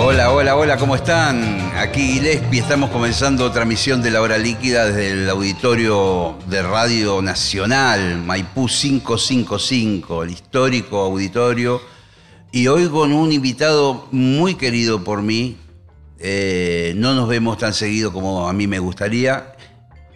Hola, hola, hola, ¿cómo están? Aquí Gillespie, estamos comenzando otra misión de la hora líquida desde el auditorio de Radio Nacional, Maipú 555, el histórico auditorio. Y hoy con un invitado muy querido por mí, eh, no nos vemos tan seguido como a mí me gustaría,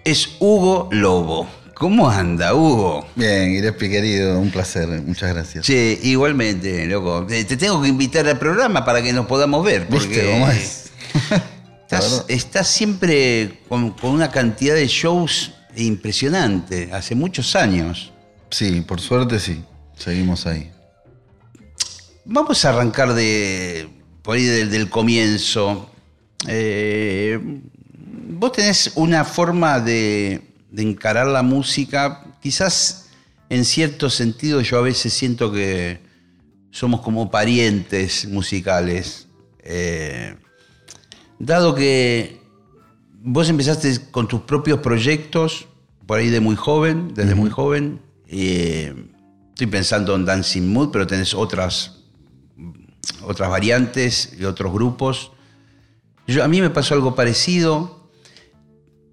es Hugo Lobo. ¿Cómo anda, Hugo? Bien, Gillespie querido, un placer, muchas gracias. Sí, igualmente, loco. Te te tengo que invitar al programa para que nos podamos ver. Porque ¿Viste cómo es? Estás, estás siempre con, con una cantidad de shows impresionante, hace muchos años. Sí, por suerte sí, seguimos ahí. Vamos a arrancar de por ahí del, del comienzo. Eh, vos tenés una forma de, de encarar la música, quizás en cierto sentido yo a veces siento que somos como parientes musicales. Eh, dado que vos empezaste con tus propios proyectos, por ahí de muy joven, desde muy joven, eh, estoy pensando en Dancing Mood, pero tenés otras, otras variantes y otros grupos. Yo- a mí me pasó algo parecido.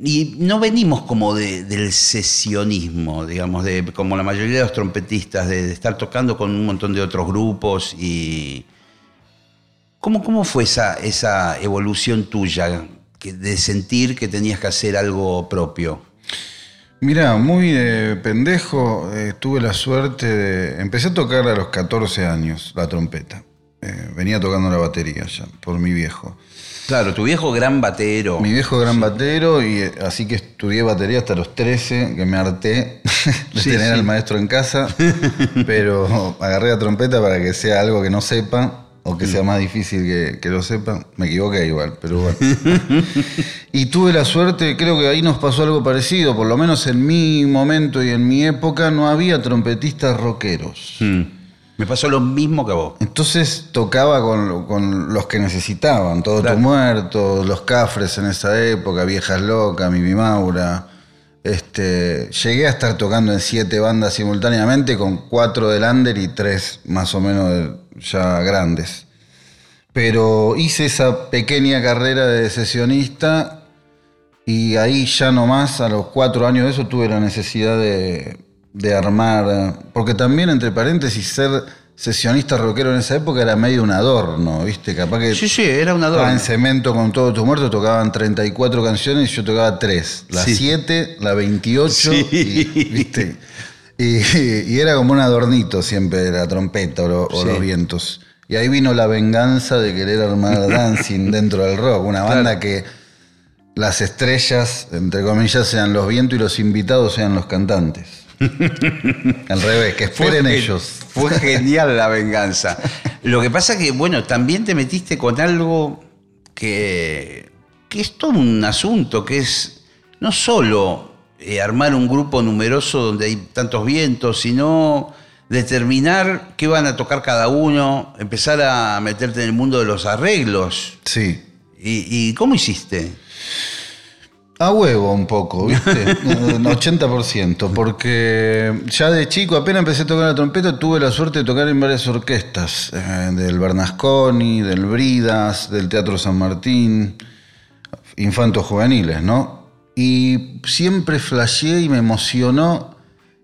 Y no venimos como de- del sesionismo, digamos, de, como la mayoría de los trompetistas, de, estar tocando con un montón de otros grupos. y ¿Cómo, cómo fue esa, esa evolución tuya de sentir que tenías que hacer algo propio? Mira, muy de pendejo, eh, tuve la suerte de... Empecé a tocar a los 14 años la trompeta. Eh, venía tocando la batería ya, por mi viejo. Claro, tu viejo gran batero. Mi viejo gran batero, y eh, así que estudié batería hasta los 13, que me harté de Sí, tener sí. al maestro en casa, pero agarré la trompeta para que sea algo que no sepa, o que Mm. sea más difícil que, que lo sepa. Me equivoqué igual, pero bueno. y tuve la suerte, creo que ahí nos pasó algo parecido, por lo menos en mi momento y en mi época no había trompetistas rockeros. Mm. Me pasó lo mismo que a vos. Entonces tocaba con, con los que necesitaban, Todo Claro. tu muerto, los cafres en esa época, Viejas Locas, Mimi Maura. Este, llegué a estar tocando en siete bandas simultáneamente con cuatro del under y tres más o menos ya grandes. Pero hice esa pequeña carrera de sesionista y ahí ya nomás, a los cuatro años de eso, tuve la necesidad de, de armar. Porque también, entre paréntesis, ser sesionista rockero en esa época era medio un adorno, ¿viste? Capaz que Sí, sí, era una estaba en adorno. cemento con todo tu muerto, tocaban 34 canciones y yo tocaba 3. La Sí. 7, la 28, Sí. y, ¿viste? Y, y era como un adornito siempre la trompeta o, lo- o Sí. los vientos. Y ahí vino la venganza de querer armar dancing dentro del rock, una banda Claro. que las estrellas, entre comillas, sean los vientos y los invitados sean los cantantes. Al revés, que esperen Fue- ellos. Fue genial la venganza. Lo que pasa que, bueno, también te metiste con algo que, que es todo un asunto, que es no solo eh, armar un grupo numeroso donde hay tantos vientos, sino determinar qué van a tocar cada uno, empezar a meterte en el mundo de los arreglos. Sí. ¿Y, y cómo hiciste? A huevo un poco, ¿viste? Un 80%, porque ya de chico apenas empecé a tocar la trompeta, tuve la suerte de tocar en varias orquestas, eh, del Bernasconi, del Bridas, del Teatro San Martín, infantos juveniles, ¿no? Y siempre flasheé y me emocionó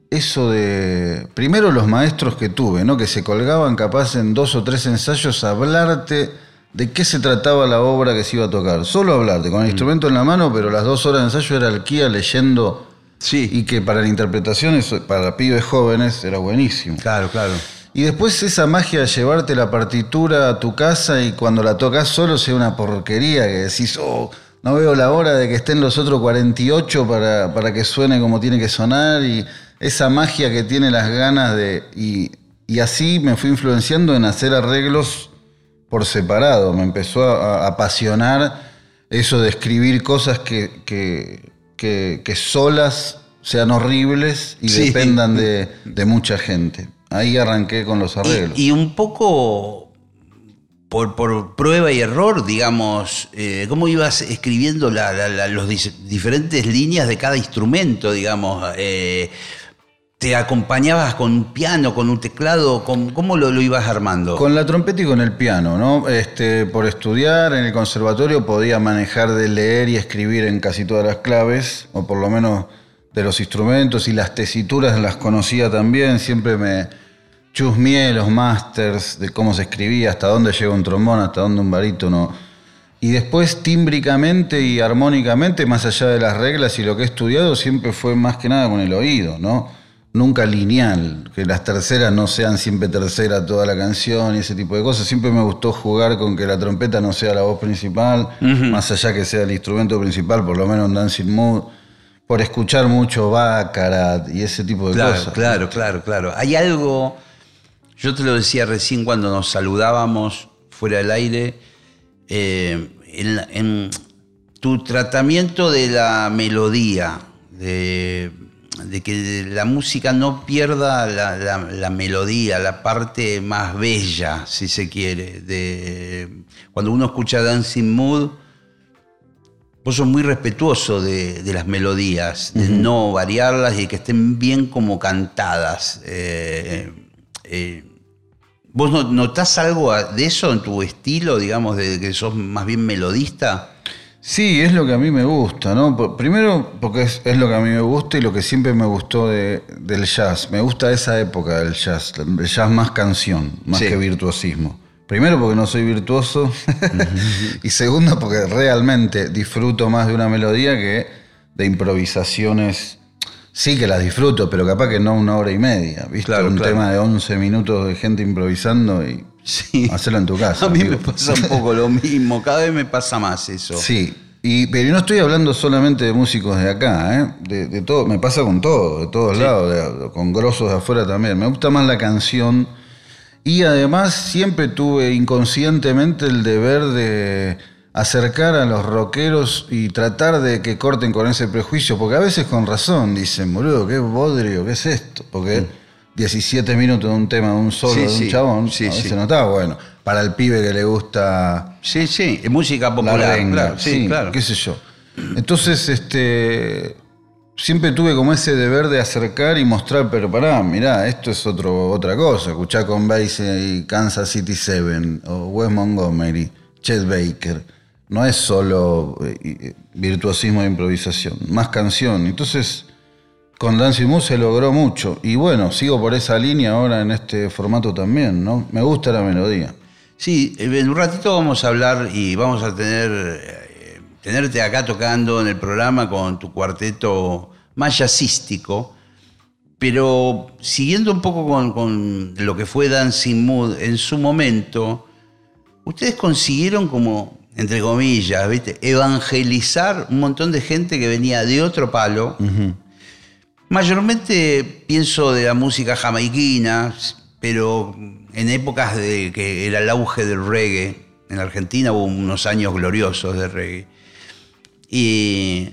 eso de, primero los maestros que tuve, ¿no? Que se colgaban capaz en dos o tres ensayos a hablarte de qué se trataba la obra que se iba a tocar. Solo hablarte, con el instrumento en la mano, pero las dos horas de ensayo era Alquía leyendo. Sí. Y que para la interpretación, para pibes jóvenes, era buenísimo. Claro, claro. Y después esa magia de llevarte la partitura a tu casa y cuando la tocas solo sea una porquería que decís, oh, no veo la hora de que estén los otros 48 para, para que suene como tiene que sonar y esa magia que tiene las ganas de... Y, y así me fui influenciando en hacer arreglos por separado. Me empezó a, a apasionar eso de escribir cosas que, que, que- que solas sean horribles y Sí. dependan de, de mucha gente. Ahí arranqué con los arreglos. Y, y un poco por, por prueba y error, digamos, eh, cómo ibas escribiendo la- la- la- los dis- diferentes líneas de cada instrumento, digamos. eh, ¿Te acompañabas con un piano, con un teclado? ¿Cómo, lo, ibas armando? Con la trompeta y con el piano, ¿no? Este, por estudiar en el conservatorio podía manejar de leer y escribir en casi todas las claves, o por lo menos de los instrumentos, y las tesituras las conocía también, siempre me chusmeé los masters de cómo se escribía, hasta dónde llega un trombón, hasta dónde un barítono. Y después tímbricamente y armónicamente, más allá de las reglas y lo que he estudiado, siempre fue más que nada con el oído, ¿no? Nunca lineal, que las terceras no sean siempre tercera toda la canción y ese tipo de cosas. Siempre me gustó jugar con que la trompeta no sea la voz principal, más allá que sea el instrumento principal, por lo menos en Dancing Mood, por escuchar mucho Baccarat y ese tipo de Claro, cosas. claro, claro, claro. Hay algo, yo te lo decía recién cuando nos saludábamos fuera del aire, eh, en, tu tratamiento de la melodía, de, de que la música no pierda la, la- la melodía, la parte más bella, si se quiere. De, cuando uno escucha Dancing Mood, Vos sos muy respetuoso de, de las melodías, de no variarlas y que estén bien como cantadas. Eh, eh, ¿Vos no- notás algo de eso en tu estilo, digamos, de que sos más bien melodista? Sí, es lo que a mí me gusta, ¿no? Por- Primero porque es, es lo que a mí me gusta y lo que siempre me gustó de- del jazz. Me gusta esa época del jazz, el jazz más canción, más Sí. que virtuosismo. Primero porque no soy virtuoso y segundo porque realmente disfruto más de una melodía que de improvisaciones. Sí que las disfruto, pero capaz que no una hora y media, ¿viste? Claro, un claro. tema de 11 minutos de gente improvisando y Sí. hacerlo en tu casa. A mí me pasa un poco lo mismo, cada vez me pasa más eso. Sí, y, pero no estoy hablando solamente de músicos de acá, ¿eh? de, de todo, me pasa con todo, de todos lados, de- con grosos de afuera también. Me gusta más la canción y además siempre tuve inconscientemente el deber de acercar a los rockeros y tratar de que corten con ese prejuicio, porque a veces con razón dicen, boludo, qué bodrio, qué es esto, porque 17 minutos de un tema, de un solo, Sí, de un sí, chabón, sí, a veces no está bueno. Para el pibe que le gusta Sí, sí, música la popular, renga, claro, sí, claro. qué sé yo. Entonces, este, siempre tuve como ese deber de acercar y mostrar, pero pará, mirá, esto es otro, otra cosa. Escuchar con Basie y Kansas City Seven, o Wes Montgomery, Chet Baker. No es solo eh, eh, virtuosismo de improvisación, más canción. Entonces, con Dancing Mood se logró mucho. Y bueno, sigo por esa línea ahora en este formato también, ¿no? Me gusta la melodía. Sí, eh, en un ratito vamos a hablar y vamos a tener eh, tenerte acá tocando en el programa con tu cuarteto más jazzístico, pero siguiendo un poco con, con lo que fue Dancing Mood en su momento, ustedes consiguieron como, entre comillas, ¿viste? evangelizar un montón de gente que venía de otro palo. Mayormente pienso de la música jamaiquina, pero en épocas de que era el auge del reggae, en Argentina hubo unos años gloriosos de reggae. Y,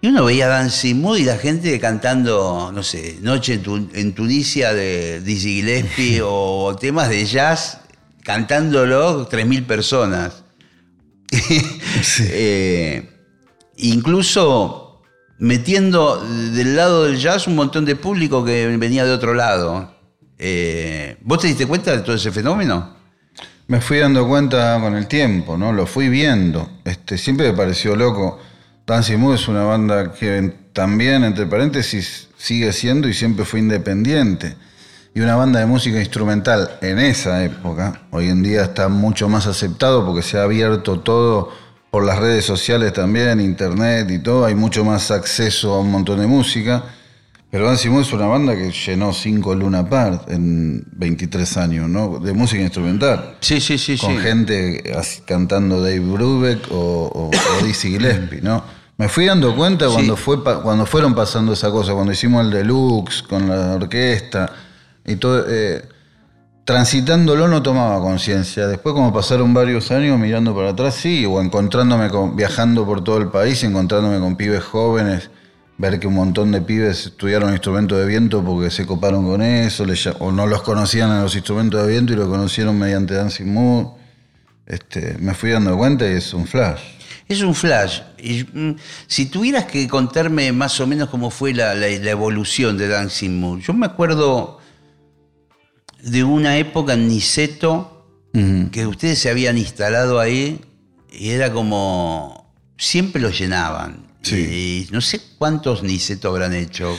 y uno veía Dancing Mood y la gente cantando, no sé, Noche en, Tu- en Tunisia de Dizzy Gillespie o temas de jazz, cantándolo 3.000 personas. Eh, incluso metiendo del lado del jazz un montón de público que venía de otro lado. Eh, ¿Vos te diste cuenta de todo ese fenómeno? Me fui dando cuenta con el tiempo, ¿no? Lo fui viendo. Este, siempre me pareció loco. Dancing Mood es una banda que también, entre paréntesis, sigue siendo y siempre fue independiente. Y una banda de música instrumental en esa época, hoy en día está mucho más aceptado porque se ha abierto todo por las redes sociales también, internet y todo, hay mucho más acceso a un montón de música. Pero Dancing Mood es una banda que llenó cinco Luna Park en 23 años, ¿no? De música instrumental Sí, sí, sí, con gente así cantando Dave Brubeck o, o, o Dizzy Gillespie, ¿no? Me fui dando cuenta cuando, fue cuando fueron pasando esa cosa, cuando hicimos el deluxe con la orquesta y todo. eh, transitándolo no tomaba conciencia. Después, como pasaron varios años mirando para atrás, sí, o encontrándome con, viajando por todo el país, encontrándome con pibes jóvenes, ver que un montón de pibes estudiaron instrumentos de viento porque se coparon con eso, o no los conocían en los instrumentos de viento y lo conocieron mediante Dancing Mood. Este, me fui dando cuenta y es un flash. Es un flash. Y, mm, si tuvieras que contarme más o menos cómo fue la, la evolución de Dancing Mood, yo me acuerdo de una época en Niceto que ustedes se habían instalado ahí y era como siempre lo llenaban. Y no sé cuántos Niceto habrán hecho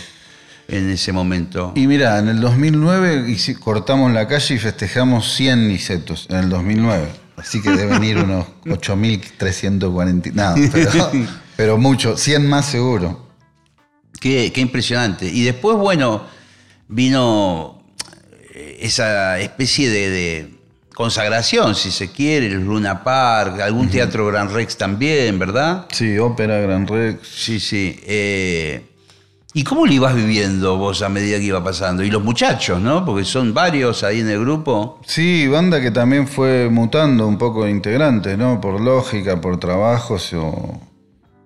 en ese momento. Y mira, en el 2009 cortamos la calle y festejamos 100 Nicetos en el 2009. Así que deben ir unos 8.340. Nada, pero, pero mucho, 100 más seguro. Qué, qué impresionante. Y después, bueno, vino esa especie de, consagración, si se quiere, el Luna Park, algún teatro Gran Rex también, ¿verdad? Sí, ópera Gran Rex. Sí, sí. Eh, ¿Y cómo lo ibas viviendo vos a medida que iba pasando? Y los muchachos, ¿no? Porque son varios ahí en el grupo. Sí, banda que también fue mutando un poco de integrante, ¿no? Por lógica, por trabajos o,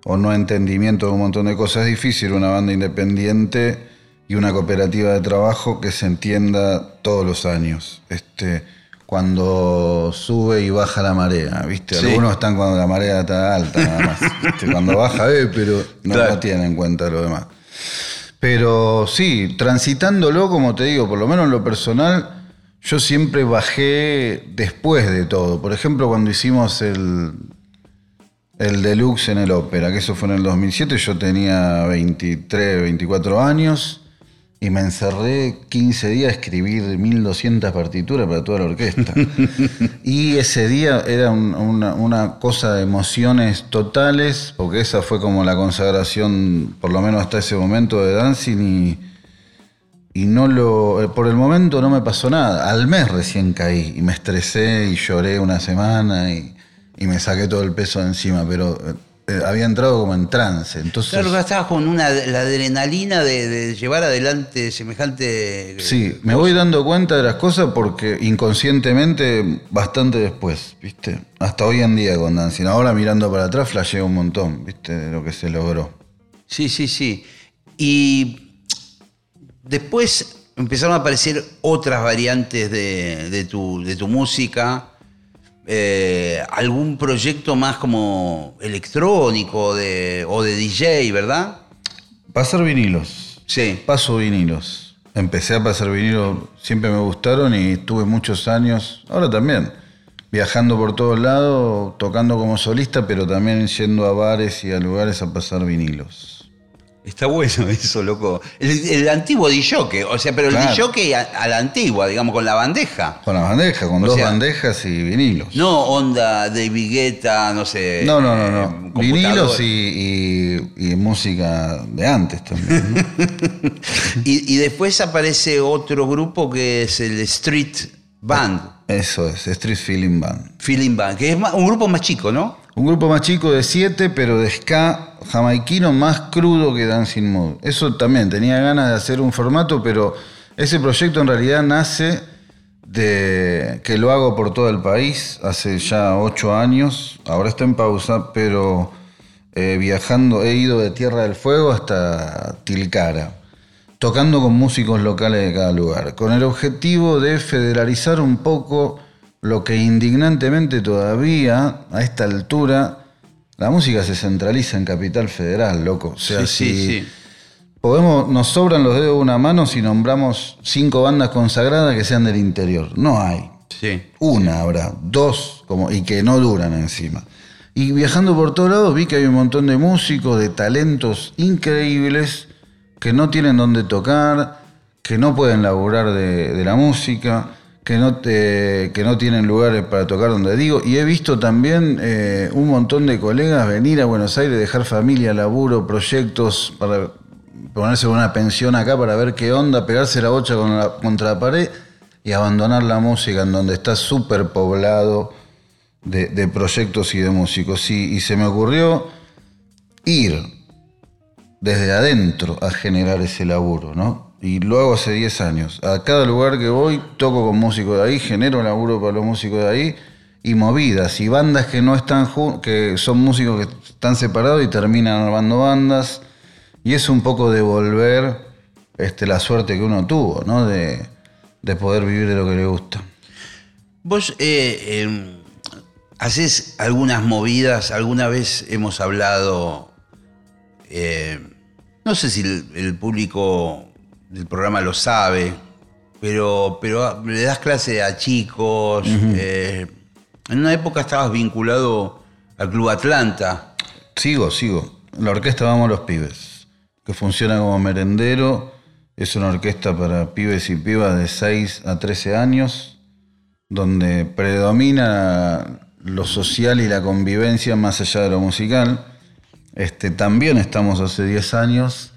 o no entendimiento de un montón de cosas. Es difícil una banda independiente y una cooperativa de trabajo que se entienda todos los años. Este, cuando sube y baja la marea, ¿viste? Algunos están cuando la marea está alta, nada más. Cuando baja, eh, pero no, tienen en cuenta lo demás. Pero sí, transitándolo, como te digo, por lo menos en lo personal, yo siempre bajé después de todo. Por ejemplo, cuando hicimos el, el deluxe en el ópera, que eso fue en el 2007, yo tenía 23, 24 años y me encerré 15 días a escribir 1200 partituras para toda la orquesta. y ese día era una, cosa de emociones totales, porque esa fue como la consagración, por lo menos hasta ese momento, de Dancing. Y, y no lo. Eh, por el momento no me pasó nada. Al mes recién caí y me estresé y lloré una semana y, y me saqué todo el peso de encima, pero eh, había entrado como en trance. Entonces, claro, estabas con una, la adrenalina de, llevar adelante semejante. Eh, sí, me voy dando cuenta de las cosas porque inconscientemente, bastante después, ¿viste? Hasta hoy en día con Dancing. Ahora mirando para atrás, flasheé un montón, ¿viste? De lo que se logró. Sí, sí, sí. Y después empezaron a aparecer otras variantes de, tu, de tu música eh, algún proyecto más como electrónico de, o de DJ, ¿verdad? Pasar vinilos. Sí. Paso vinilos. Empecé a pasar vinilos, siempre me gustaron y estuve muchos años, ahora también, viajando por todos lados, tocando como solista, pero también yendo a bares y a lugares a pasar vinilos. Está bueno eso, loco. El, antiguo DJ, o sea, pero el DJ a, la antigua, digamos, con la bandeja. Con la bandeja, con dos bandejas y vinilos. No onda de vigueta, no sé. No, no, no, no. Eh, vinilos y, música de antes también. y, después aparece otro grupo que es el Street Band. Eso es, Street Feeling Band. Feeling Band, que es un grupo más chico, ¿no? Un grupo más chico de siete, pero de ska jamaiquino más crudo que Dancing Mood. Eso también, tenía ganas de hacer un formato, pero ese proyecto en realidad nace de que lo hago por todo el país hace ya ocho años. Ahora está en pausa, pero eh, viajando, he ido de Tierra del Fuego hasta Tilcara, tocando con músicos locales de cada lugar, con el objetivo de federalizar un poco lo que indignantemente todavía, a esta altura, la música se centraliza en Capital Federal, loco. O sea, si podemos, nos sobran los dedos de una mano si nombramos cinco bandas consagradas que sean del interior. No hay. Sí. Una habrá, dos, como, y que no duran encima. Y viajando por todos lados vi que hay un montón de músicos, de talentos increíbles que no tienen dónde tocar, que no pueden laburar de la música que no, te, que no tienen lugares para tocar donde digo. Y he visto también eh, un montón de colegas venir a Buenos Aires, dejar familia, laburo, proyectos, para ponerse una pensión acá para ver qué onda, pegarse la bocha contra la pared y abandonar la música en donde está súper poblado de, proyectos y de músicos. y se me ocurrió ir desde adentro a generar ese laburo, ¿no? Y lo hago hace 10 años. A cada lugar que voy, toco con músicos de ahí, genero laburo para los músicos de ahí, y movidas, y bandas que no están que son músicos que están separados y terminan armando bandas. Y es un poco devolver este, la suerte que uno tuvo, ¿no? De, de poder vivir de lo que le gusta. Vos eh, em, haces algunas movidas, alguna vez hemos hablado, eh, no sé si el, público del programa lo sabe, pero, pero le das clase a chicos. Eh, en una época estabas vinculado al Club Atlanta. Sigo, sigo. La orquesta Vamos los Pibes, que funciona como merendero. Es una orquesta para pibes y pibas de 6 a 13 años, donde predomina lo social y la convivencia más allá de lo musical. Este, también estamos hace 10 años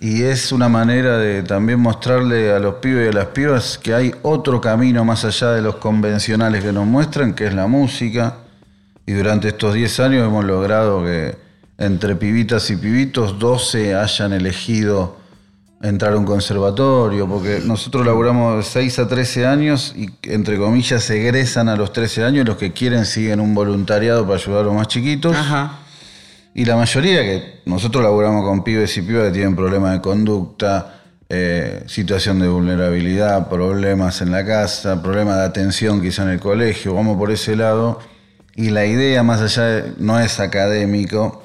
y es una manera de también mostrarle a los pibes y a las pibas que hay otro camino más allá de los convencionales que nos muestran, que es la música. Y durante estos 10 años hemos logrado que entre pibitas y pibitos 12 hayan elegido entrar a un conservatorio, porque nosotros laburamos de 6 a 13 años y entre comillas egresan a los 13 años, los que quieren siguen un voluntariado para ayudar a los más chiquitos. Y la mayoría que nosotros laburamos con pibes y pibas que tienen problemas de conducta, eh, situación de vulnerabilidad, problemas en la casa, problemas de atención quizá en el colegio, vamos por ese lado. Y la idea más allá no es académico,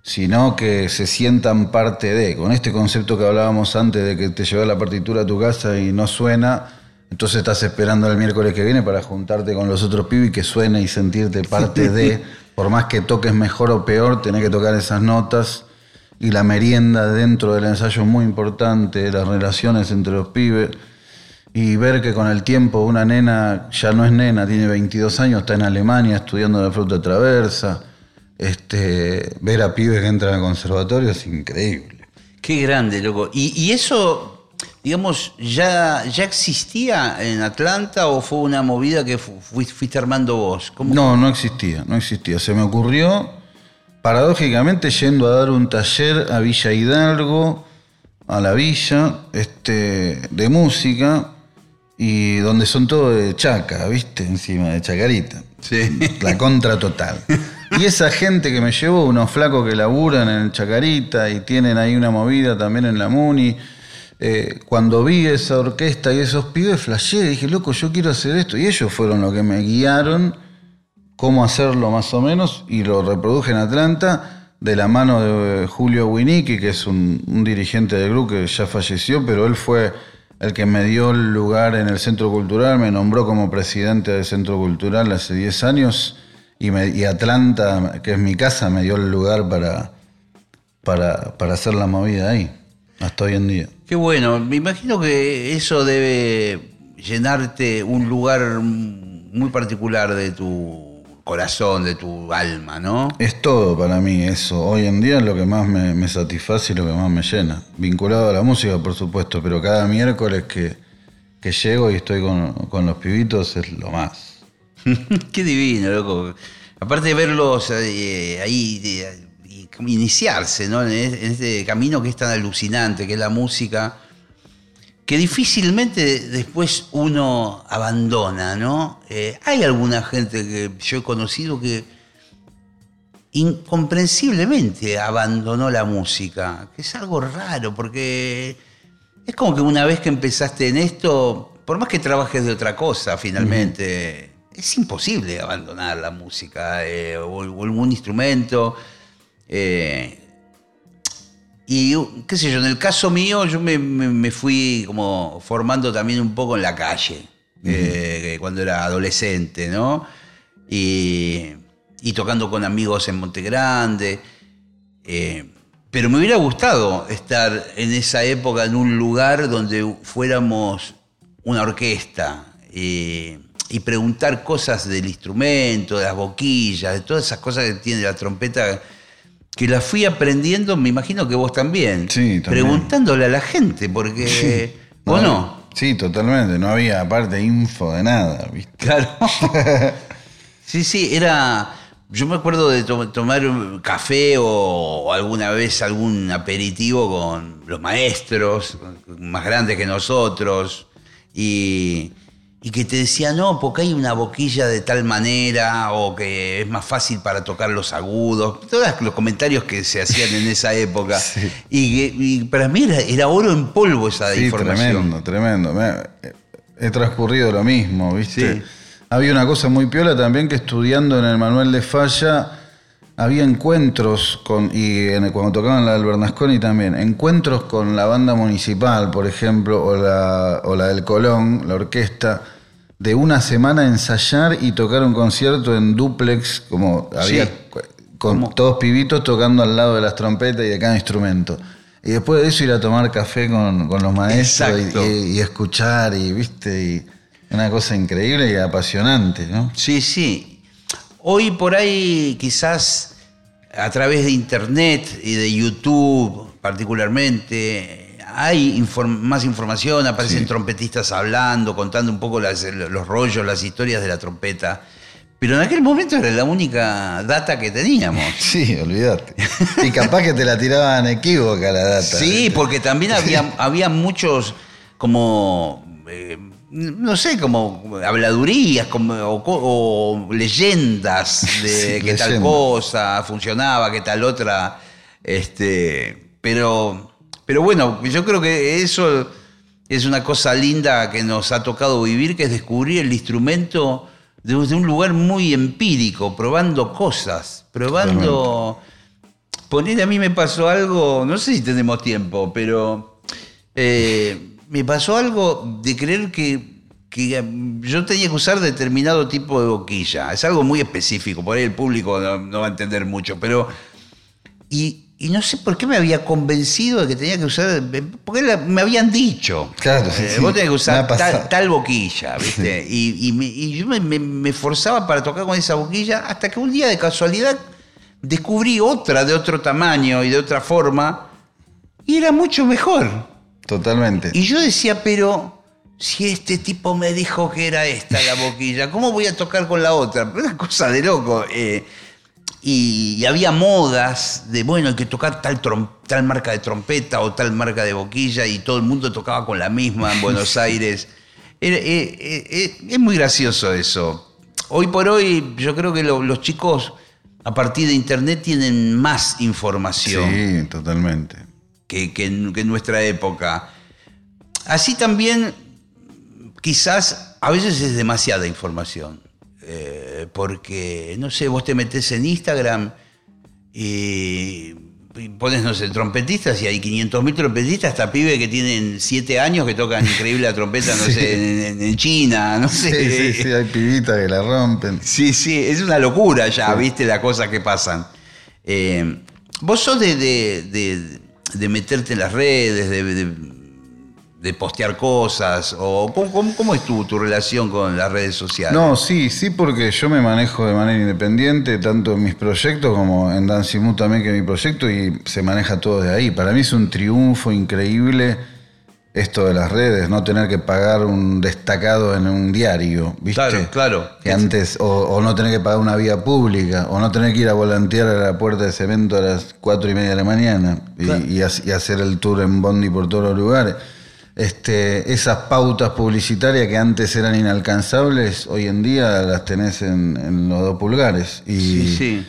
sino que se sientan parte de. Con este concepto que hablábamos antes de que te lleva la partitura a tu casa y no suena, entonces estás esperando el miércoles que viene para juntarte con los otros pibes y que suene y sentirte parte de. Por más que toques mejor o peor, tenés que tocar esas notas. Y la merienda dentro del ensayo es muy importante, las relaciones entre los pibes. Y ver que con el tiempo una nena ya no es nena, tiene 22 años, está en Alemania estudiando la fruta traversa este, ver a pibes que entran al conservatorio es increíble. Qué grande, loco. ¿Y, eso, digamos, ya, ya existía en Atlanta o fue una movida que fuiste armando vos? no, no existía, no existía. Se me ocurrió, paradójicamente, yendo a dar un taller a Villa Hidalgo, a la villa, este, de música, y donde son todos de chaca, ¿viste? Encima de chacarita. Sí. La contra total. Y esa gente que me llevó, unos flacos que laburan en el Chacarita y tienen ahí una movida también en la Muni. Eh, cuando vi esa orquesta y esos pibes, flashé, dije, loco, yo quiero hacer esto. Y ellos fueron los que me guiaron cómo hacerlo más o menos y lo reproduje en Atlanta de la mano de Julio Winicki, que es un, dirigente del grupo que ya falleció, pero él fue el que me dio el lugar en el Centro Cultural, me nombró como presidente del Centro Cultural hace 10 años y, Atlanta, que es mi casa, me dio el lugar para, para, hacer la movida ahí, hasta hoy en día. Qué bueno, me imagino que eso debe llenarte un lugar muy particular de tu corazón, de tu alma, ¿no? Es todo para mí eso. Hoy en día es lo que más me, satisface y lo que más me llena. Vinculado a la música, por supuesto, pero cada miércoles que, que llego y estoy con, con los pibitos es lo más. Qué divino, loco. Aparte de verlos eh, ahí, iniciarse ¿no? en, este camino que es tan alucinante, que es la música, que difícilmente después uno abandona, ¿no? Eh, hay alguna gente que yo he conocido que incomprensiblemente abandonó la música, que es algo raro, porque es como que una vez que empezaste en esto, por más que trabajes de otra cosa, finalmente es imposible abandonar la música eh, o, algún instrumento. Eh, y qué sé yo, en el caso mío yo me, fui como formando también un poco en la calle, eh, cuando era adolescente, ¿no? Y, tocando con amigos en Monte Grande. pero me hubiera gustado estar en esa época en un lugar donde fuéramos una orquesta y preguntar cosas del instrumento, de las boquillas, de todas esas cosas que tiene la trompeta, que las fui aprendiendo, me imagino que vos también, sí, preguntándole a la gente, porque... ¿O no? Sí, totalmente, no había aparte info de nada, ¿viste? Claro. sí, sí, era... yo me acuerdo de to- tomar un café o, o alguna vez algún aperitivo con los maestros más grandes que nosotros y, y que te decían, no, porque hay una boquilla de tal manera o que es más fácil para tocar los agudos. Todos los comentarios que se hacían en esa época. Sí. y, y para mí era, era oro en polvo esa Sí, información. tremendo, tremendo. Me- he transcurrido lo mismo, ¿viste? Sí. Había una cosa muy piola también que estudiando en el manual de falla había encuentros con, y en- cuando tocaban la del Bernasconi también, encuentros con la banda municipal, por ejemplo, o la, o la del Colón, la orquesta, de una semana ensayar y tocar un concierto en duplex, como había Sí. con todos pibitos tocando al lado de las trompetas y de cada instrumento. Y después de eso ir a tomar café con, con los maestros y- y escuchar y viste y una cosa increíble y apasionante, ¿no? Sí, sí. Hoy por ahí quizás a través de internet y de YouTube particularmente hay inform- más información, aparecen Sí. trompetistas hablando, contando un poco las- los rollos, las historias de la trompeta. Pero en aquel momento era la única data que teníamos. Sí, olvídate. Y capaz que te la tiraban equívoca la data. Sí, ¿viste? porque también había, había muchos como, eh, no sé, como habladurías como, o, o leyendas de Sí, que tal cosa funcionaba, que tal otra. Este, pero, pero bueno, yo creo que eso es una cosa linda que nos ha tocado vivir, que es descubrir el instrumento desde un lugar muy empírico, probando cosas, probando... Poner a mí me pasó algo, no sé si tenemos tiempo, pero eh, me pasó algo de creer que, que yo tenía que usar determinado tipo de boquilla. Es algo muy específico, por ahí el público no, no va a entender mucho, pero... Y, y no sé por qué me había convencido de que tenía que usar, porque la- me habían dicho. Claro, sí, eh, sí. Vos tenés que usar tal boquilla, ¿viste? Y, y me- y yo me, me- me forzaba para tocar con esa boquilla hasta que un día de casualidad descubrí otra de otro tamaño y de otra forma y era mucho mejor. Totalmente. Y yo decía, pero si este tipo me dijo que era esta la boquilla, ¿cómo voy a tocar con la otra? Una cosa de loco. eh. y, y había modas de, bueno, hay que tocar tal, tal marca de trompeta o tal marca de boquilla y todo el mundo tocaba con la misma en Buenos Aires. Era- eh, eh, eh, es muy gracioso eso. Hoy por hoy yo creo que lo- los chicos a partir de internet tienen más información Sí, totalmente. Que, que en, que en nuestra época. Así también, quizás a veces es demasiada información. Eh, porque, no sé, vos te metés en Instagram y, y pones, no sé, trompetistas y hay 500.000 trompetistas, hasta pibes que tienen 7 años que tocan increíble la trompeta, no Sí. sé, en, China, no Sí, sé. sí, sí, hay pibitas que la rompen. Sí, sí, es una locura ya, viste, las cosas que pasan. Eh, vos sos de, de- de- de meterte en las redes, de, de- postear cosas, o ¿cómo, cómo- cómo es tu, tu relación con las redes sociales? No, sí, sí, porque yo me manejo de manera independiente, tanto en mis proyectos como en Dancing Mood también, que es mi proyecto, y se maneja todo de ahí. Para mí es un triunfo increíble esto de las redes, no tener que pagar un destacado en un diario, ¿viste? Claro, claro. Que antes, o, o no tener que pagar una vía pública, o no tener que ir a volantear a la puerta de cemento a las cuatro y media de la mañana y, Claro. y hac- y hacer el tour en Bondi por todos los lugares. Este, esas pautas publicitarias que antes eran inalcanzables, hoy en día las tenés en, en los dos pulgares. Y, Sí, sí.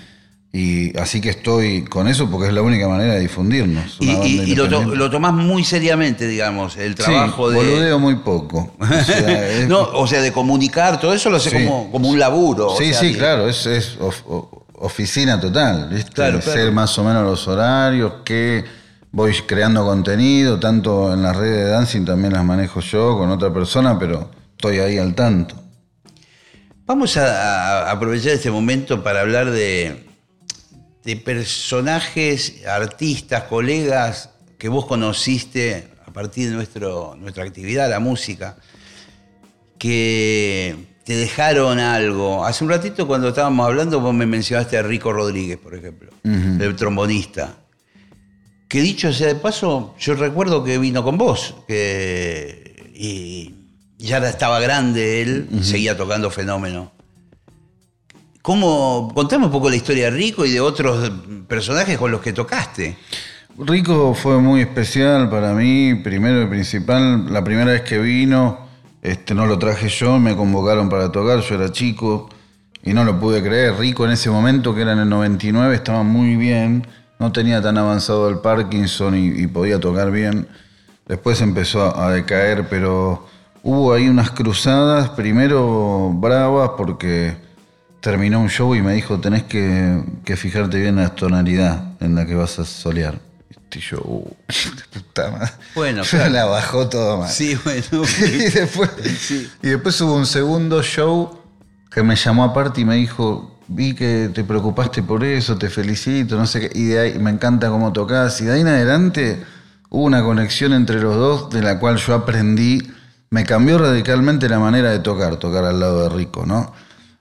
Y así que estoy con eso porque es la única manera de difundirnos. Y, lo, to- lo tomás muy seriamente, digamos, el trabajo sí, de... boludeo muy poco. O sea, es- No, o sea, de comunicar, todo eso lo Sí. como, como un laburo. o Sí, sea, sí, que- claro, es, es of- o- oficina total, ¿viste? Claro, claro. Ser más o menos los horarios, que voy creando contenido, tanto en las redes de dancing también las manejo yo con otra persona, pero estoy ahí al tanto. Vamos a aprovechar este momento para hablar de, de personajes, artistas, colegas que vos conociste a partir de nuestro, nuestra actividad, la música, que te dejaron algo. Hace un ratito cuando estábamos hablando vos me mencionaste a Rico Rodríguez, por ejemplo, el trombonista. Que dicho sea de paso, yo recuerdo que vino con vos, que y ya estaba grande él, seguía tocando fenómeno. ¿Cómo, contame un poco la historia de Rico y de otros personajes con los que tocaste. Rico fue muy especial para mí, primero y principal, la primera vez que vino, este, no lo traje yo, me convocaron para tocar, yo era chico y no lo pude creer. Rico en ese momento, que era en el 99, estaba muy bien, no tenía tan avanzado el Parkinson y, podía tocar bien. Después empezó a decaer, pero hubo ahí unas cruzadas, primero bravas porque terminó un show y me dijo, tenés que, fijarte bien en la tonalidad en la que vas a solear. Y yo, uh, puta madre. Bueno, la bajó todo mal. Sí, bueno. y, después, y después hubo un segundo show que me llamó aparte y me dijo, vi que te preocupaste por eso, te felicito, no sé qué. Y de ahí me encanta cómo tocas. Y de ahí en adelante hubo una conexión entre los dos de la cual yo aprendí. Me cambió radicalmente la manera de tocar, tocar al lado de Rico, ¿no?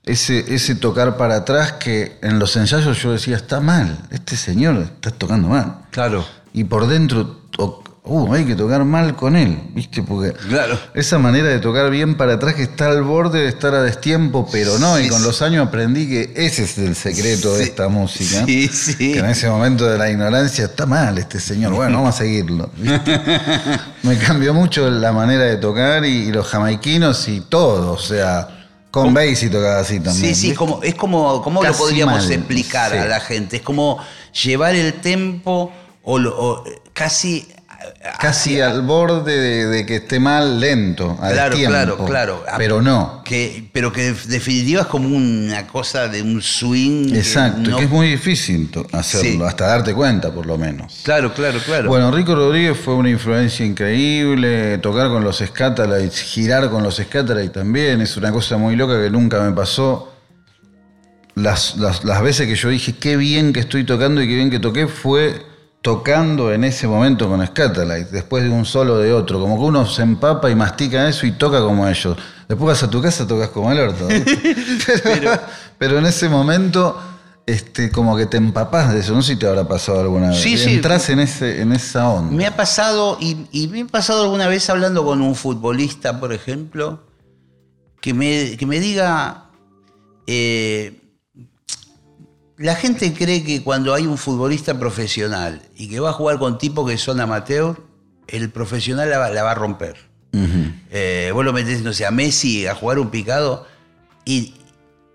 Ese, ese tocar para atrás que en los ensayos yo decía, está mal, este señor está tocando mal. Claro. Y por dentro, uh, hay que tocar mal con él, ¿viste? Porque claro. esa manera de tocar bien para atrás que está al borde de estar a destiempo, pero no, y con los años aprendí que ese es el secreto de esta música. Sí, sí. Que en ese momento de la ignorancia está mal este señor, bueno, vamos a seguirlo. Me cambió mucho la manera de tocar y los jamaiquinos y todo, o sea con bass y tocaba así también. Sí, sí, como, es como, ¿cómo lo podríamos explicar a la gente? Es como llevar el tempo o casi Casi al borde de, que esté mal, lento, al claro, tiempo. Claro, claro, Pero no. Que, pero que en definitiva es como una cosa de un swing. Exacto, que, es muy difícil hacerlo, hasta darte cuenta por lo menos. Claro, claro, claro. Bueno, Rico Rodríguez fue una influencia increíble, tocar con los Scatalites, girar con los Scatalites también, es una cosa muy loca que nunca me pasó. Las, las, las veces que yo dije qué bien que estoy tocando y qué bien que toqué fue tocando en ese momento con Scatalites, después de un solo de otro, como que uno se empapa y mastica eso y toca como ellos. Después vas a tu casa, tocas como el orto. pero, en ese momento, este, como que te empapás de eso. No sé si te habrá pasado alguna vez. Sí, Entrás en, ese, en esa onda. Me ha pasado, y, me ha pasado alguna vez hablando con un futbolista, por ejemplo, que me, que me diga. Eh, la gente cree que cuando hay un futbolista profesional y que va a jugar con tipos que son amateur, el profesional la va, a romper. Eh, vos lo metés, no sé, a Messi a jugar un picado y,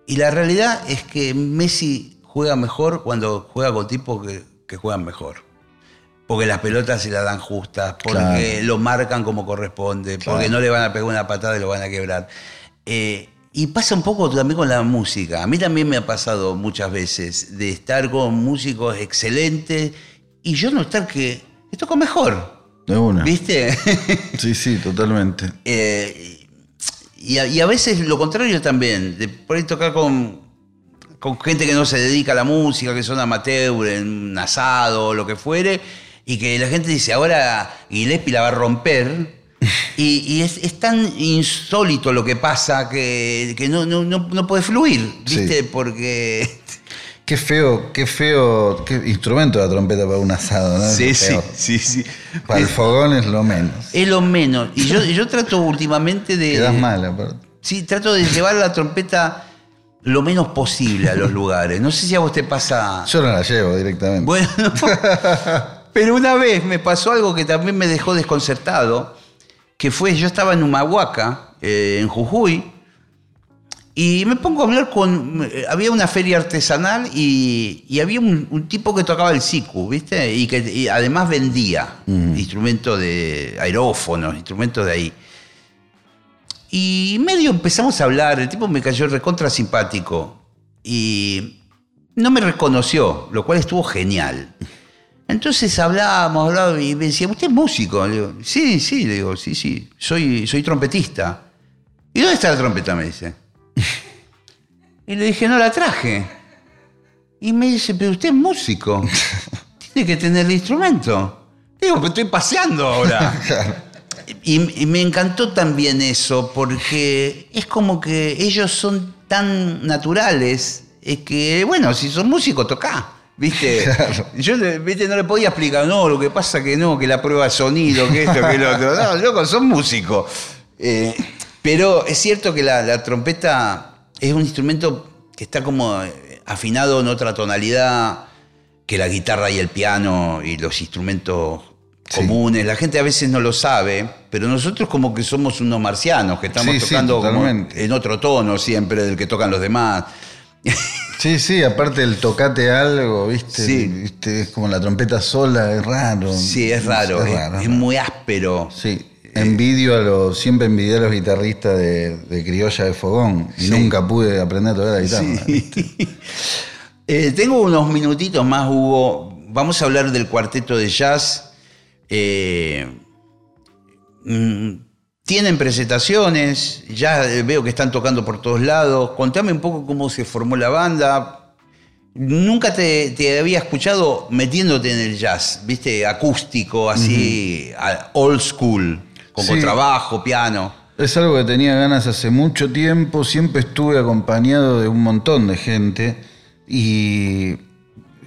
la realidad es que Messi juega mejor cuando juega con tipos que, juegan mejor. Porque las pelotas se las dan justas, porque lo marcan como corresponde, porque no le van a pegar una patada y lo van a quebrar. Eh, y pasa un poco también con la música. A mí también me ha pasado muchas veces de estar con músicos excelentes y yo no estar que, toco mejor. De una. ¿Viste? Sí, sí, totalmente. Eh, y, a, veces lo contrario también, de por ahí tocar con, con gente que no se dedica a la música, que son amateur, en un asado o lo que fuere, y que la gente dice, ahora Gillespie la va a romper y, es, tan insólito lo que pasa que, no, no, puede fluir, ¿viste? Porque. Qué feo, qué feo, qué instrumento la trompeta para un asado, ¿no? Sí, sí, sí, sí. Para el fogón es lo menos. Es lo menos. Y yo, yo trato últimamente de. Quedas mal, aparte. Sí, trato de llevar la trompeta lo menos posible a los lugares. No sé si a vos te pasa. Yo no la llevo directamente. Bueno, pero una vez me pasó algo que también me dejó desconcertado que fue, yo estaba en Humahuaca, eh, en Jujuy, y me pongo a hablar con, eh, había una feria artesanal y, había un, tipo que tocaba el siku, ¿viste? Y que además vendía instrumentos de aerófonos, instrumentos de ahí. Y medio empezamos a hablar, el tipo me cayó recontra simpático y no me reconoció, lo cual estuvo genial. Entonces hablábamos, hablábamos y me decía, ¿usted es músico? Le digo, sí, sí, le digo, sí, sí, soy, soy trompetista. ¿Y dónde está la trompeta? Me dice. y le dije, no la traje. Y me dice, pero usted es músico. Tiene que tener el instrumento. Digo, pero estoy paseando ahora. y, y, me encantó también eso, porque es como que ellos son tan naturales, es que, bueno, si son músicos, toca. ¿Viste? Yo ¿viste? no le podía explicar, no, lo que pasa que no, que la prueba de sonido, que esto, que lo otro. No, loco, son músicos. Eh, pero es cierto que la, trompeta es un instrumento que está como eh, afinado en otra tonalidad que la guitarra y el piano y los instrumentos Sí. comunes. La gente a veces no lo sabe, pero nosotros como que somos unos marcianos, que estamos Sí, sí, tocando como totalmente. en otro tono siempre del que tocan los demás. Sí, sí, aparte el tocate algo, ¿viste? Sí. ¿Viste? Es como la trompeta sola, es raro. Sí, es raro, es, raro, es muy áspero. Sí, envidio a los, siempre envidié a los guitarristas de, de criolla de fogón y Sí. nunca pude aprender a tocar la guitarra. Sí. Eh, tengo unos minutitos más, Hugo. Vamos a hablar del cuarteto de jazz. Eh, mm, tienen presentaciones, ya eh, veo que están tocando por todos lados. Contame un poco cómo se formó la banda. Nunca te, te había escuchado metiéndote en el jazz, viste, acústico, así, old school, con Sí. contrabajo, piano. Es algo que tenía ganas hace mucho tiempo, siempre estuve acompañado de un montón de gente y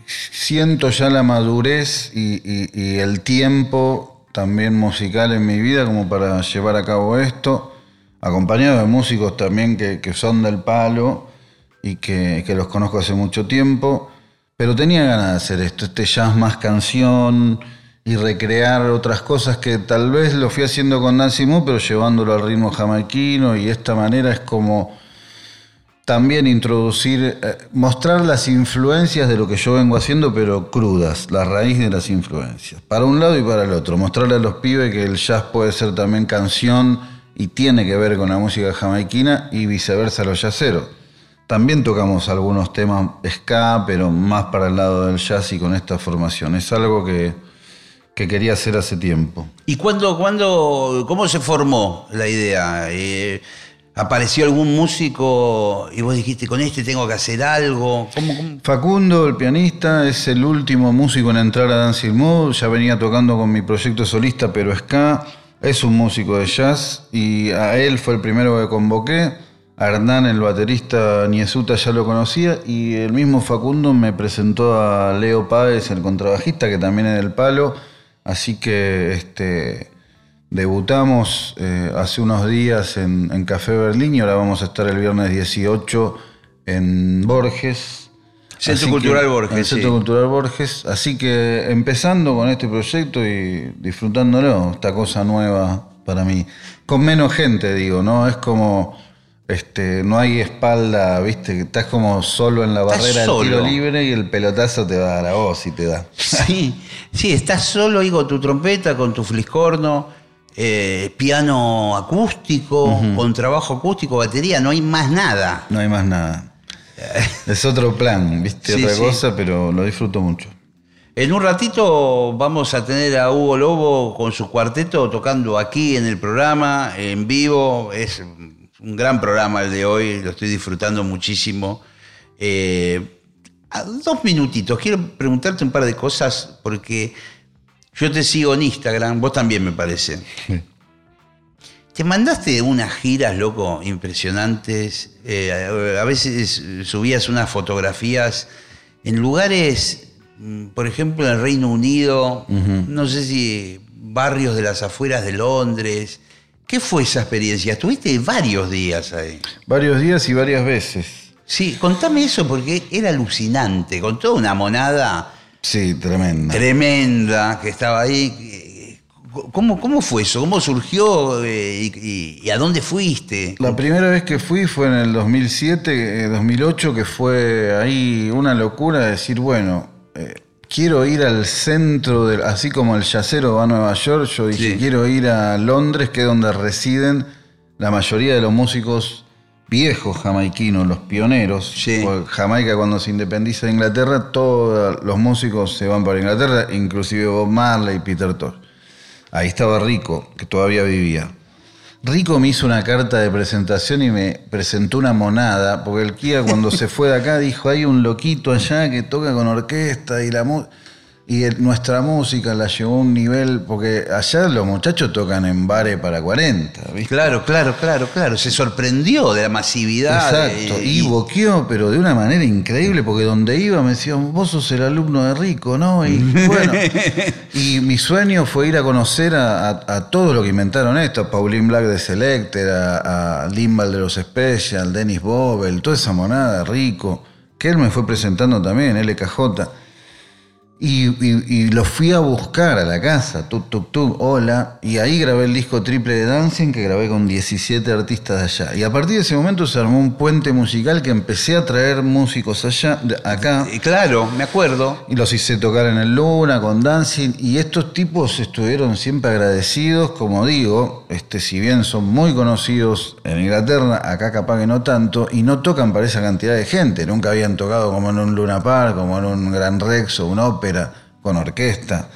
siento ya la madurez y, y- y el tiempo también musical en mi vida como para llevar a cabo esto, acompañado de músicos también que, que son del palo y que, que los conozco hace mucho tiempo, pero tenía ganas de hacer esto, este jazz más canción y recrear otras cosas que tal vez lo fui haciendo con Nancy Moo, pero llevándolo al ritmo jamaiquino y esta manera es como también introducir, eh, mostrar las influencias de lo que yo vengo haciendo, pero crudas, la raíz de las influencias, para un lado y para el otro, mostrarle a los pibes que el jazz puede ser también canción y tiene que ver con la música jamaiquina y viceversa los jazzeros. También tocamos algunos temas ska, pero más para el lado del jazz y con esta formación. Es algo que, que quería hacer hace tiempo. ¿Y cuándo, cuándo, cómo se formó la idea? Eh, ¿Apareció algún músico y vos dijiste, con este tengo que hacer algo? Facundo, el pianista, es el último músico en entrar a Dancing Mood. Ya venía tocando con mi proyecto solista, pero ska. Es un músico de jazz y a él fue el primero que convoqué. A Hernán, el baterista Niesuta, ya lo conocía. Y el mismo Facundo me presentó a Leo Páez, el contrabajista, que también es del palo. Así que este, debutamos eh, hace unos días en, en Café Berlín y ahora vamos a estar el viernes 18 en Borges. Centro Así Cultural que- Borges, en Centro. Cultural Borges. Así que empezando con este proyecto y disfrutándolo, esta cosa nueva para mí. Con menos gente, digo, ¿no? Es como. Este, no hay espalda, viste, estás como solo en la Estás barrera del tiro libre y el pelotazo te va a dar a vos y te da. Sí, sí, estás solo ahí con tu trompeta, con tu fliscorno, eh, piano acústico, con trabajo acústico, batería, no hay más nada. No hay más nada. Es otro plan, viste, Sí, otra sí. cosa, pero lo disfruto mucho. En un ratito vamos a tener a Hugo Lobo con su cuarteto tocando aquí en el programa, en vivo. Es un gran programa el de hoy, lo estoy disfrutando muchísimo. Eh, a- dos minutitos, quiero preguntarte un par de cosas porque yo te sigo en Instagram, vos también me parece. Sí. Te mandaste unas giras, loco, impresionantes. Eh, a a veces subías unas fotografías en lugares, mm, por ejemplo, en el Reino Unido, no sé si barrios de las afueras de Londres. ¿Qué fue esa experiencia? Estuviste varios días ahí. Varios días y varias veces. Sí, contame eso porque era alucinante, con toda una monada Sí, tremenda. tremenda que estaba ahí. ¿Cómo, cómo fue eso? ¿Cómo surgió eh, y, y- y a dónde fuiste? La primera vez que fui fue en el 2007, eh, 2008, que fue ahí una locura decir, bueno, eh, quiero ir al centro, del, así como el yacero va a Nueva York, yo dije, Sí. quiero ir a Londres, que es donde residen la mayoría de los músicos viejos jamaiquinos, los pioneros. Sí. Jamaica cuando se independiza de Inglaterra, todos los músicos se van para Inglaterra, inclusive Bob Marley y Peter Tosh. Ahí estaba Rico, que todavía vivía. Rico me hizo una carta de presentación y me presentó una monada, porque el Kia cuando se fue de acá dijo, hay un loquito allá que toca con orquesta y la música. Y el- nuestra música la llevó a un nivel, porque allá los muchachos tocan en bares para 40, ¿viste? Claro, claro, claro, claro. Se sorprendió de la masividad. Exacto, eh, y boqueó, pero de una manera increíble, porque donde iba me decían, vos sos el alumno de Rico, ¿no? Y bueno, y mi sueño fue ir a conocer a, a- a todo lo que inventaron esto, a Pauline Black de Selecter, a, a Limbal de los Special, Dennis Bobel, toda esa monada, Rico, que él me fue presentando también, LKJ. Y, y, y lo fui a buscar a la casa, tuk, tuk, tuk, hola. Y ahí grabé el disco triple de Dancing que grabé con 17 artistas de allá. Y a partir de ese momento se armó un puente musical que empecé a traer músicos allá, de- acá. eh, claro, me acuerdo. Y los hice tocar en el Luna, con Dancing. Y estos tipos estuvieron siempre agradecidos, como digo, este, si bien son muy conocidos en Inglaterra, acá capaz que no tanto, y no tocan para esa cantidad de gente. Nunca habían tocado como en un Luna Park, como en un Gran Rex o una ópera con orquesta.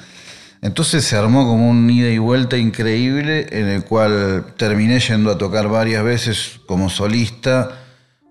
Entonces se armó como un ida y vuelta increíble en el cual terminé yendo a tocar varias veces como solista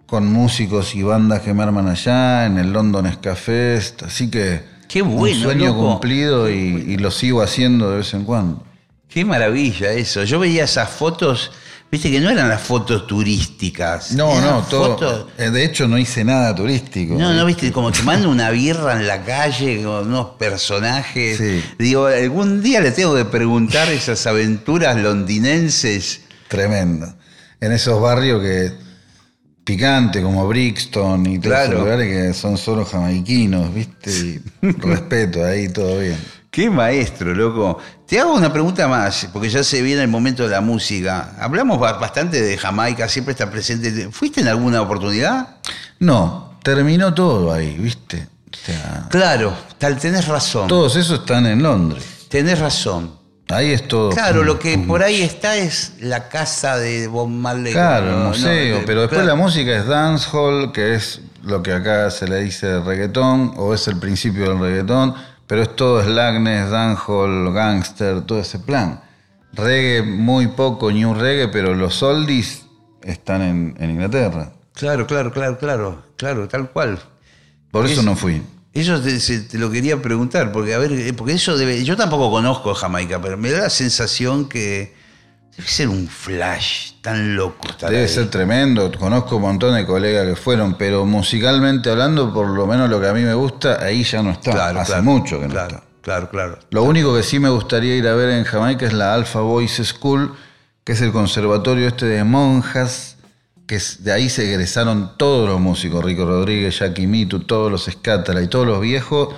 con músicos y bandas que me arman allá, en el London Ska Fest. Así que Qué bueno, un sueño loco. cumplido y, y lo sigo haciendo de vez en cuando. Qué maravilla eso. Yo veía esas fotos, viste que no eran las fotos turísticas. No, no, todo. fotos- eh, De hecho, no hice nada turístico. No, no, viste, como tomando una birra en la calle con unos personajes. Sí. Digo, algún día le tengo que preguntar esas aventuras londinenses. Tremendo. En esos barrios que picante, como Brixton y todos Claro. esos lugares que son solo jamaiquinos, ¿viste? Y respeto, ahí todo bien. Qué maestro, loco. Te hago una pregunta más, porque ya se viene el momento de la música. Hablamos ba- bastante de Jamaica, siempre está presente. ¿Fuiste en alguna oportunidad? No, terminó todo ahí, ¿viste? O sea, Claro, tal, tenés razón. todos esos están en Londres. Tenés razón. Ahí es todo. Claro, pum, lo que pum. por ahí está es la casa de Bob Marley. Claro, el no, museo, de- pero después claro. la música es dancehall, que es lo que acá se le dice reggaetón, o es el principio del reggaetón, pero es todo slackness, dancehall, gangster, todo ese plan. Reggae muy poco, new reggae, pero los oldies están en, en Inglaterra. Claro, claro, claro, claro, claro, tal cual. Por eso Es- no fui. Eso te, te lo quería preguntar, porque a ver, eh, porque eso debe. Yo tampoco conozco Jamaica, pero me da la sensación que debe ser un flash tan loco estar Debe ahí. ser tremendo, conozco un montón de colegas que fueron, pero musicalmente hablando, por lo menos lo que a mí me gusta, ahí ya no está. Claro, Hace claro, mucho que no claro, está. Claro, claro. Lo único que sí me gustaría ir a ver en Jamaica es la Alpha Boys School, que es el conservatorio este de monjas, que es- de ahí se egresaron todos los músicos, Rico Rodríguez, Jackie Mitu, todos los Scatala y todos los viejos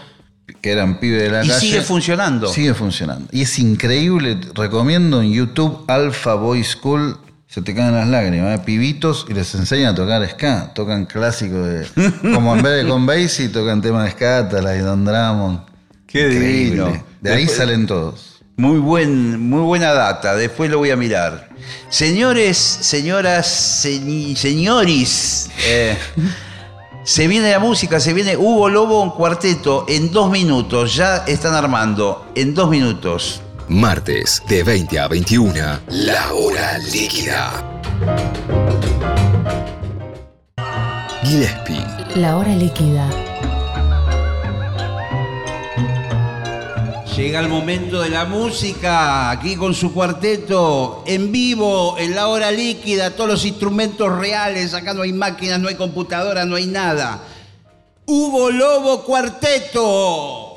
que eran pibes de la Y calle. sigue funcionando. Sigue funcionando. Y es increíble, recomiendo en YouTube Alpha Boys School, se te caen las lágrimas, ¿eh? pibitos y les enseñan a tocar ska, tocan clásicos de, como en vez de con Basie, tocan temas de y Don Drummond. Qué Increíble. divino. De ahí Después- salen todos. Muy, buen, muy buena data, después lo voy a mirar. Señores, señoras, señoris, eh, se viene la música, se viene Hugo Lobo en cuarteto en dos minutos, ya están armando, en dos minutos. Martes de 20 a 21, la hora líquida. Gillespie, La hora líquida. Llega el momento de la música, aquí con su cuarteto, en vivo, en la hora líquida, todos los instrumentos reales, acá no hay máquinas, no hay computadoras, no hay nada. Hugo Lobo Cuarteto.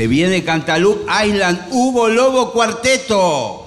Se viene Cantaloupe Island, Hugo Lobo Cuarteto.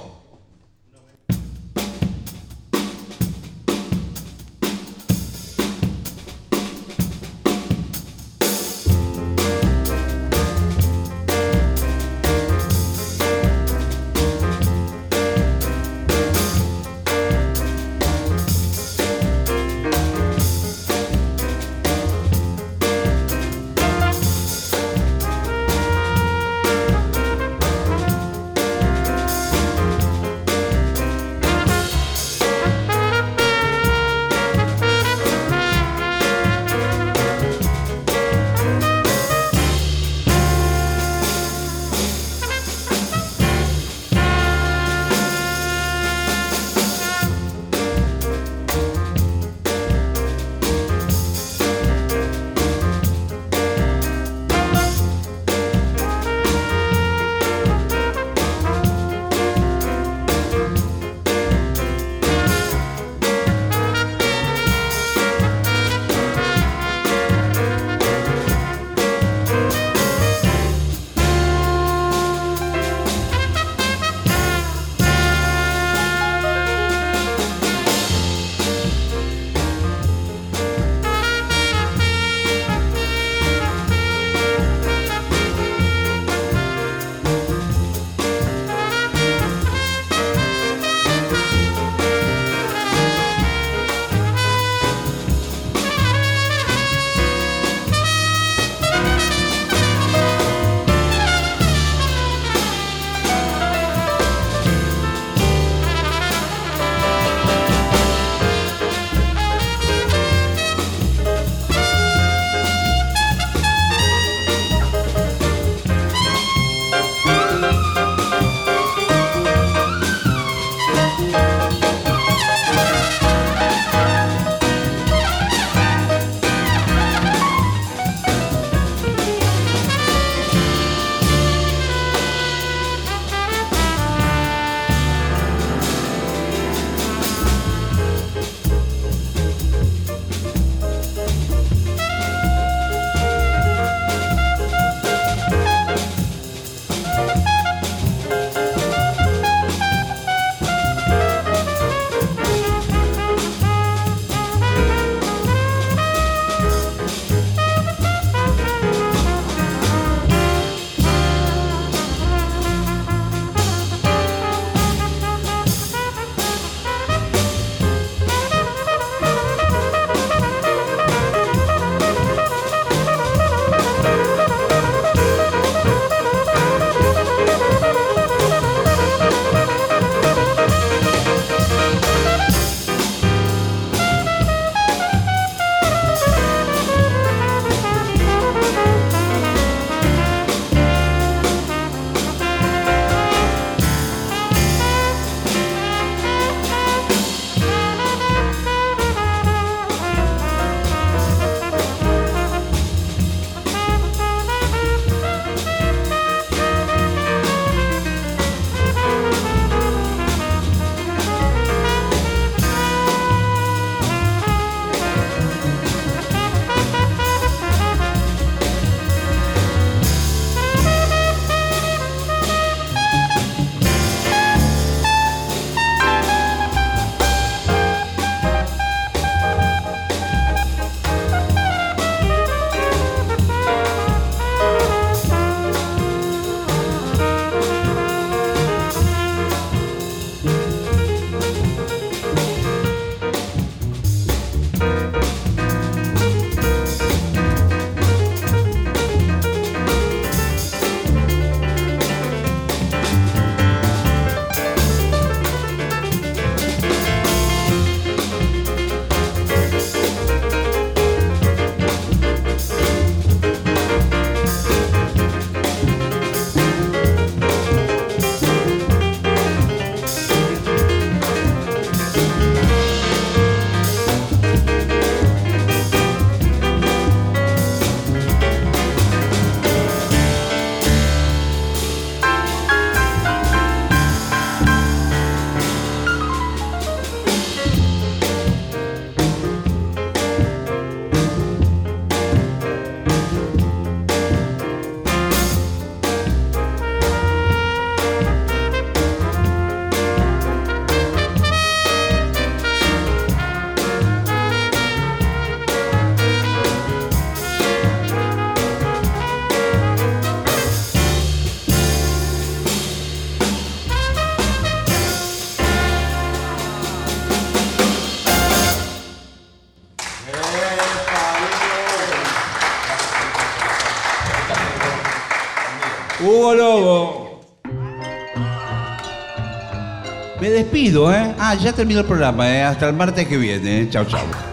¿Eh? Ah, ya terminó el programa, ¿eh? Hasta el martes que viene. ¿eh? Chau, chau.